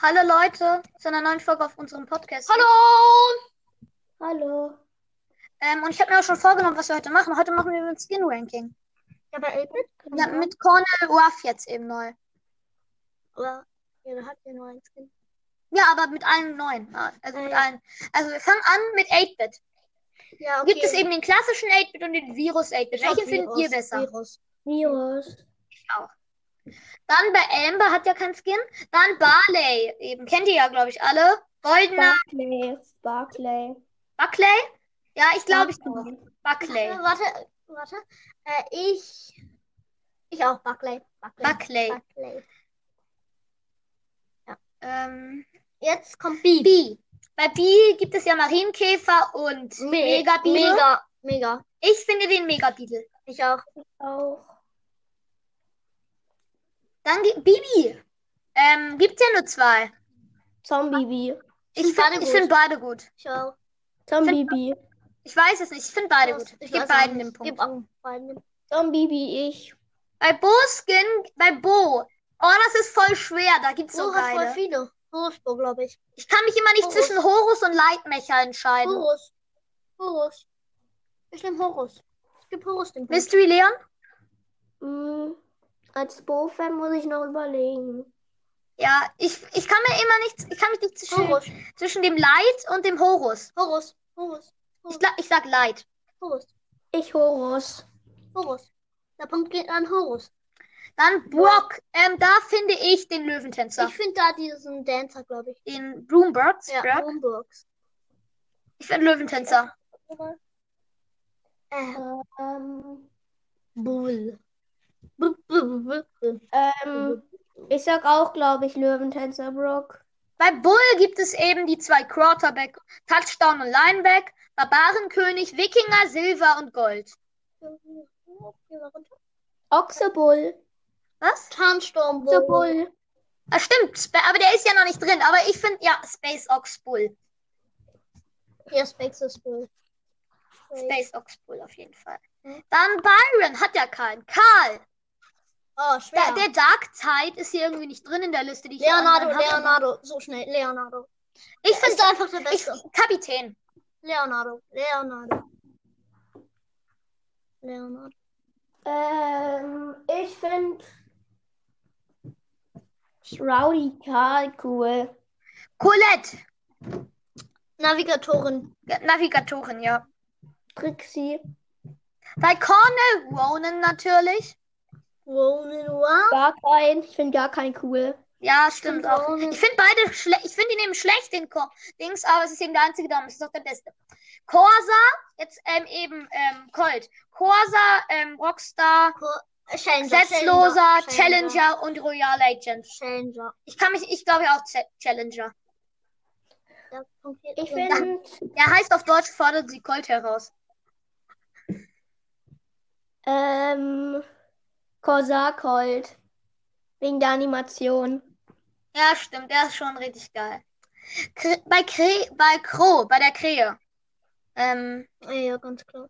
Hallo Leute, zu einer neuen Folge auf unserem Podcast. Hallo! Hallo. Ähm, und ich habe mir auch schon vorgenommen, was wir heute machen. Heute machen wir ein Skin-Ranking. Ja, bei 8-Bit? Ja, mit Cornel Ruff jetzt eben neu. Aber jeder hat ja nur ein Skin. Ja, aber mit allen neuen. Also mit Ah, ja. allen. Also wir fangen an mit 8-Bit. Ja, okay. Gibt es eben den klassischen 8-Bit und den Virus 8-Bit. Ich glaub, Welchen findet ihr besser? Virus. Virus. Dann bei Amber hat ja kein Skin. Dann Barley. Eben kennt ihr ja, glaube ich, alle. Goldener Barclay. Barclay. Buckley. Ja, ich glaube, ich Barclay. auch. Buckley. Äh, warte, warte. Äh, ich. Ich auch, Buckley. Buckley. Buckley. Buckley. Ähm, Jetzt kommt B. B. Bei B gibt es ja Marienkäfer und Mega Beetle. Mega. Mega. Ich finde den Mega Beetle. Ich auch. Auch. Dann gibt Bibi. Ähm, gibt's ja nur zwei. Zombie. Ich finde ich gut. find beide gut. Ich auch. Zombie B. Ich weiß es nicht. Ich finde beide gut. Ich Ich gebe beiden den Punkt. Auch beiden den Zombie B. Ich. Bei Bo Skin, bei Bo. Oh, das ist voll schwer. Da gibt's so So hat voll geile. viele. Horus, glaube ich. Ich kann mich immer nicht Horus. zwischen Horus und Lightmecher entscheiden. Horus. Horus. Ich nehme Horus. Ich gebe Horus den Punkt. Mystery Leon? Hm. Als Bo-Fan muss ich noch überlegen. Ja, ich, ich kann mir immer nicht, ich kann mich nicht zwischen, Horus. zwischen dem Light und dem Horus. Horus. Horus. Ich, gla- ich sag Light. Horus. Ich Horus. Horus. Der Punkt geht an Horus. Dann Brock. Ähm, da finde ich den Löwentänzer. Ich finde da diesen Dancer, glaube ich. Den Broombergs. Ja, Brock. Bloombergs. Ich finde Löwentänzer. Äh, Ähm, Bull. Bull, Bull, Bull, Bull. Ähm, ich sag auch, glaube ich, Löwentänzer Brock. Bei Bull gibt es eben die zwei Quarterback, Touchdown und Lineback, Barbarenkönig, Wikinger, Silber und Gold. Oxebull. Was? Tarnstorm Oxebull. Ah, stimmt, aber der ist ja noch nicht drin. Aber ich finde, ja, Space Ox Bull. Ja, Space ist Bull. Space Ox Bull auf jeden Fall. Dann Byron hat ja keinen. Karl. Oh, schwer. Der, der Dark Tide ist hier irgendwie nicht drin in der Liste, die ich Leonardo. Leonardo. So schnell. Leonardo. Ich finde einfach der ich, Beste. Kapitän. Leonardo. Leonardo. Leonardo. Ähm, ich finde Rowdy Karl cool. Colette. Navigatorin. Navigatorin, ja. Trixie. Bei Cornel Ronan natürlich. Ronin Wa. Gar kein. Ich finde gar kein cool. Ja, stimmt find auch. Ich finde beide schlecht. Ich finde ihn eben schlecht, den Ko Dings, aber es ist eben der einzige Dame. Es ist doch der beste. Corsa, jetzt ähm, eben ähm, Colt. Corsa, ähm, Rockstar, Challenger. Setzloser, Challenger und Royal Agent. Challenger. Ich kann mich, ich glaube auch Ch Challenger. Der Ich finde Er heißt auf Deutsch fordert sie Colt heraus. ähm, Corsair Colt. Wegen der Animation. Ja, stimmt, der ist schon richtig geil. Kre bei Kre bei Crow, bei der Krähe. Ähm, Ja, ganz klar.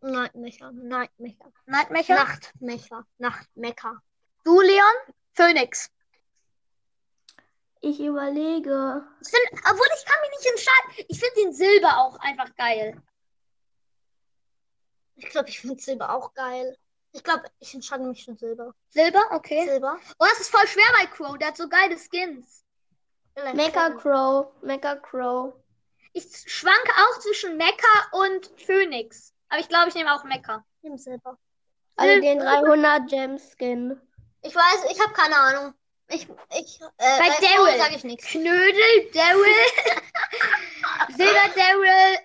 Nightmecher. Nightmecher. Nightmecher. Nachtmecher. Nachtmecker. Du, Leon? Phoenix. Ich überlege. Ich obwohl ich kann mich nicht entscheiden. Ich finde den Silber auch einfach geil. Ich glaube, ich finde Silber auch geil. Ich glaube, ich entscheide mich für Silber. Silber? Okay. Silber? Oh, das ist voll schwer bei Crow. Der hat so geile Skins. Mecha Crow. Mecha Crow. Ich schwanke auch zwischen Mecha und Phoenix. Aber ich glaube, ich nehme auch Mecha. Nimm Silber. Also den 300 Gem Skin. Ich weiß, ich habe keine Ahnung. Ich, ich, äh, Bei Daryl. sage ich nichts. Knödel, Daryl, Silber Daryl,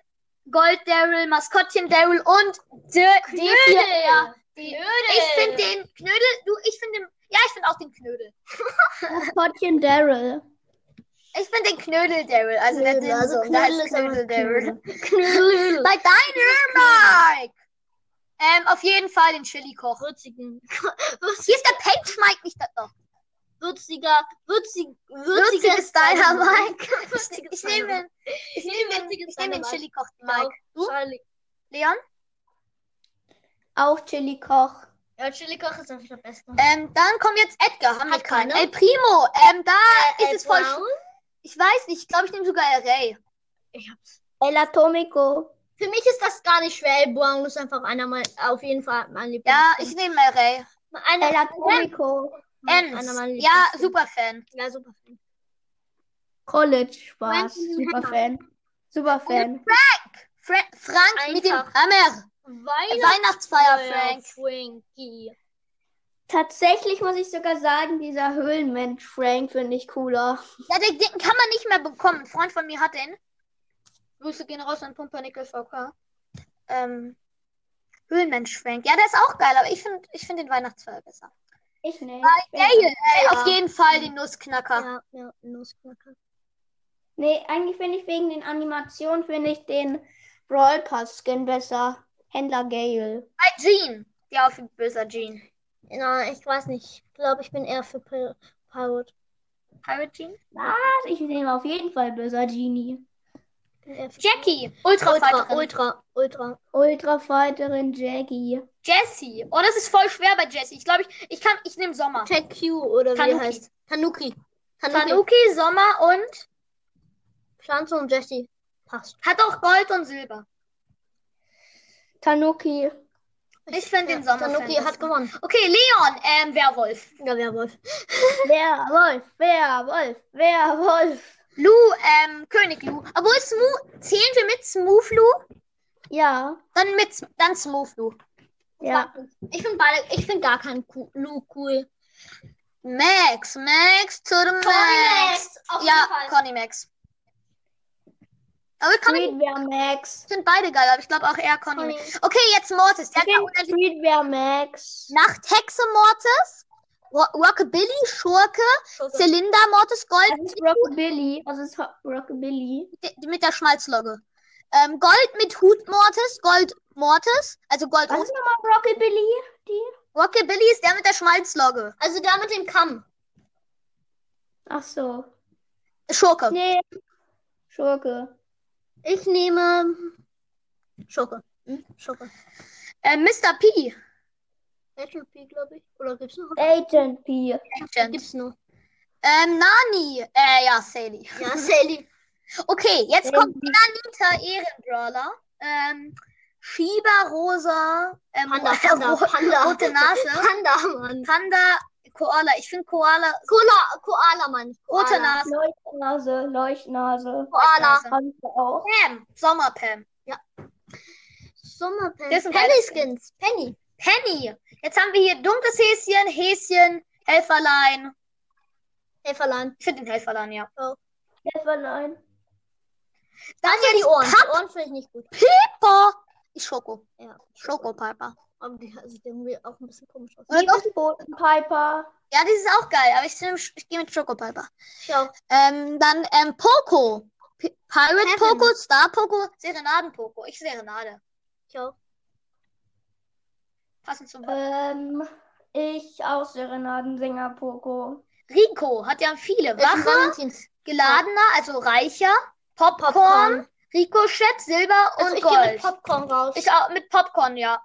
Gold Daryl, Maskottchen Daryl und D die vier. Die, ich finde den Knödel, du, ich finde den, ja, ich finde auch den Knödel. Maskottchen Daryl. Ich finde den Knödel Daryl, also der Knödel, also Dimsum, der heißt Knödel ist Knödel Daryl. Knödel. Bei Dynamite! Ähm, auf jeden Fall den Chili-Koch. Würzigen. Hier ist der Paint Mike nicht da doch. Würziger, würzig, würziges Würziges Dynamite. Würziges Ich nehme den, ich nehme den, Würziges ich nehme den Dynamite. Chili-Koch, Mike. Mike. Du? Leon? Auch Chili Koch. Ja, Chili Koch ist einfach der Beste. Ähm, dann kommt jetzt Edgar. Haben wir keinen. keiner. El Primo. Ähm, da Äh, ist El es voll. Brown? sch- Ich weiß nicht. Ich glaube, ich nehme sogar El Rey. Ich hab's. El Atomico. Für mich ist das gar nicht schwer. El Brown ist einfach einer meiner, auf jeden Fall mein Lieblings. Ja, ich nehme El Rey. einer, El Atomico. Ems. Ja, Lieblings- super Fan. Ja, super. Fan. College Spaß. Frank- Super Fan. Super Fan. Fra Frank mit dem Einfach. Hammer. Weihnachts Weihnachtsfeier, Frank. Frankie. Tatsächlich muss ich sogar sagen, dieser Höhlenmensch Frank finde ich cooler. Ja, den, den kann man nicht mehr bekommen. Ein Freund von mir hat den. Grüße gehen raus an Pumpernickel VK. Ähm, Höhlenmensch Frank. Ja, der ist auch geil, aber ich finde ich find den Weihnachtsfeier besser. Ich nicht. Geil, ey, Ja. auf jeden Fall den Nussknacker. Ja, ja, Nussknacker. Nee, eigentlich finde ich wegen den Animationen finde ich den Brawl Pass Skin besser. Händler Gale. Bei Jean. Ja, auf böser Jean. Ja, ich weiß nicht. Ich glaube, ich bin eher für Pir- Pirate. Pirate Jean? Was? Ich nehme auf jeden Fall böser Genie. Für Jackie. Ultra, Ultra. Ultra, Ultra. Ultra Fighterin Jackie. Jessie. Oh, das ist voll schwer bei Jessie. Ich glaube, ich, ich kann, ich nehme Sommer. Tech Q oder wie Tanuki. er heißt. Tanuki. Tanuki. Tanuki, Sommer und Pflanze und Jessie. Passt. hat auch Gold und Silber. Tanuki. Ich finde den Sommer. Tanuki hat gewonnen. Okay, Leon, ähm, Werwolf. Ja, Werwolf. Werwolf, Werwolf, Werwolf. Lu, ähm, König Lu. Obwohl Smooth, zählen wir mit Smooth Lu? Ja, Dann mit, dann Smooth Lu. ja. Ich finde beide, ich finde gar keinen Ku- Lu cool. Max, Max to the Max. Max, auf ja, jeden Fall. Conny Max. Aber ich, Streetwear Max. sind beide geil, aber ich glaube auch eher Conny, Conny. Okay, jetzt Mortis. Der Ich hat unendlich Streetwear Max. Nachthexe Mortis, Ro Rockabilly, Schurke, Schurke. Zylinder Mortis, Gold Das ist Rockabilly. Was ist Rockabilly? mit der Schmalzlogge. Ähm, Gold mit Hut Mortis, Gold Mortis, also Gold Was ist nochmal Rockabilly? Die? Rockabilly ist der mit der Schmalzlogge. Also der mit dem Kamm. Ach so. Schurke. Nee. Schurke. Ich nehme Schurke. Hm? Schurke. Äh, Mr. P. Agent P, glaube ich. Oder gibt's noch? Agent P. Agent. Gibt's noch. Ähm, Nani. Äh, ja, Sally. Ja, Sally. Okay, jetzt Sally. kommt Nanita Ehrenbrawler. Ähm, Shiba Rosa. Ähm, Panda, Panda, Panda. Rote Nase. Panda, Mann. Panda, Koala. Ich finde Koala. Koala, Koala, Mann. Rote Nase. Leuchtnase, Leuchtnase. Koala. Auch. Pam. Sommerpam. Sommerpen. Das ist ein Penny Skins. Penny. Penny. Jetzt haben wir hier dunkles Häschen, Häschen, Helferlein. Helferlein. Ich finde den Helferlein, ja. Helferlein. Dann ja die Ohren. Papp- Die Ohren finde ich nicht gut. Pippa. Ich Schoko. Ja. Schokopiper. Aber die sieht irgendwie auch ein bisschen komisch aus. Oder doch? Botenpiper. Ja, das ist auch geil, aber ich, ich gehe mit Schokopiper. Ich auch. Ähm, dann ähm, Poco. P Pirate Heaven. Poco, Star Poco, Serenaden Poco. Ich Serenade. Ich auch. Passend zum Ähm, ich auch Serenadensänger Poco. Rico hat ja viele. Ich Wache, geladener, also reicher. Popcorn, Popcorn. Ricochet, Silber Also und ich gehe Gold. mit Popcorn raus. ich auch mit Popcorn, ja.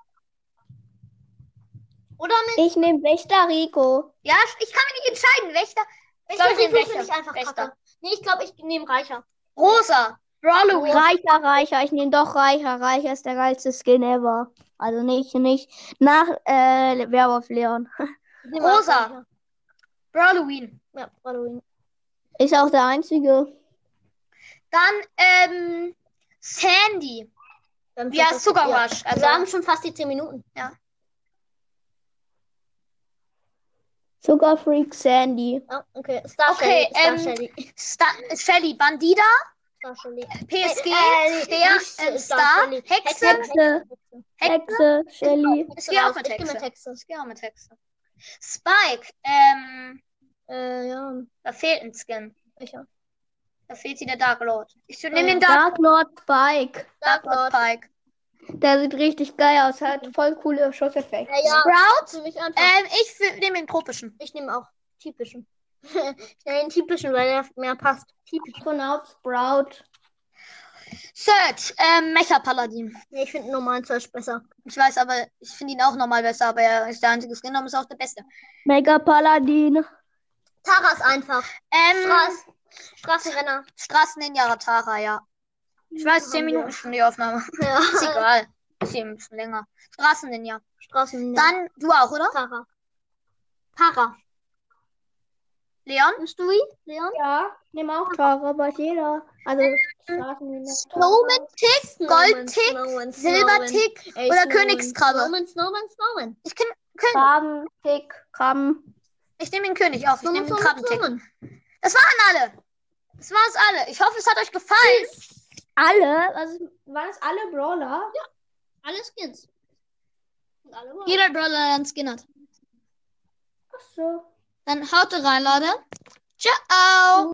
Oder mit Ich nehme Wächter Rico. Ja, ich kann mich nicht entscheiden. Wächter. Ich Wächter glaub, ich Rico finde ich einfach Wächter. kacke. Nee, ich glaube, ich nehme Reicher. Rosa. Brawloween. Reicher, Reicher. Ich nehme doch Reicher. Reicher ist der geilste Skin ever. Also nicht, nicht nach äh, Werwolf Leon. Rosa. Brawloween. Ja, Halloween. Ist auch der einzige. Dann, ähm, Sandy. Wir haben Ja, schon fast- Sugar ja. Rush. Also, Wir haben schon fast die 10 Minuten. Sugar Freak Sandy. Ja, okay. Star Okay, Shelly. ähm, Star Shelly. Star Shelly. Bandida. Star Shelly. PSG. Äh, Steher. nicht ähm, Star Star. Hexe. Hexe. Hexe. Hexe, Shelly. Ich gehe auch mit Hexe. Ich gehe auch mit Hexe. Spike. Ähm, Äh, ja. da fehlt ein Skin. Welcher? Da fehlt sie der Dark Lord. Ich nehme ja. den Dark, Dark Lord Spike. Dark Lord Spike. Der sieht richtig geil aus. Hat voll coole Schusseffekte. Ja, ja. Sprout. Für mich einfach. Ähm, ich nehme den tropischen. Ich nehme auch typischen. ich nehme den typischen, weil der mehr passt. Typisch. Von auf Sprout. Search, ähm, Mecha Paladin. Nee, ich finde normalen Search besser. Ich weiß aber, ich finde ihn auch nochmal besser, aber er ist der einzige Skin und ist auch der beste. Mega Paladin. Tara ist einfach. Ähm, Straß, Straßenrenner. Straßen-Ninja Tara, ja. Ich weiß, 10 Haben wir. Minuten schon die Aufnahme. Ja. Ist egal. Ist eben ein bisschen länger. Straßen-Ninja. Straßen. Dann du auch, oder? Tara. Tara. Leon? Bist du ihn? Leon? Ja, nimm auch Tara, weiß jeder. Also, Straßen Snowman-Tick, Gold-Tick, Snowman, Silber-Tick oder Snowman, Königskrabbe? Snowman, Snowman, Snowman. Ich kenn König. Krabben, Tick, Krabben. Ich nehme den König auf. Ich nehme Snowman, den Snowman, Krabbentick. Snowman. Das waren alle. Das waren es alle. Ich hoffe, es hat euch gefallen. Alle? Was, waren es alle Brawler? Alle Skins. Und alle Brawler. Jeder Brawler, der einen Skin hat. Ach so. Dann haut rein, Leute. Ciao.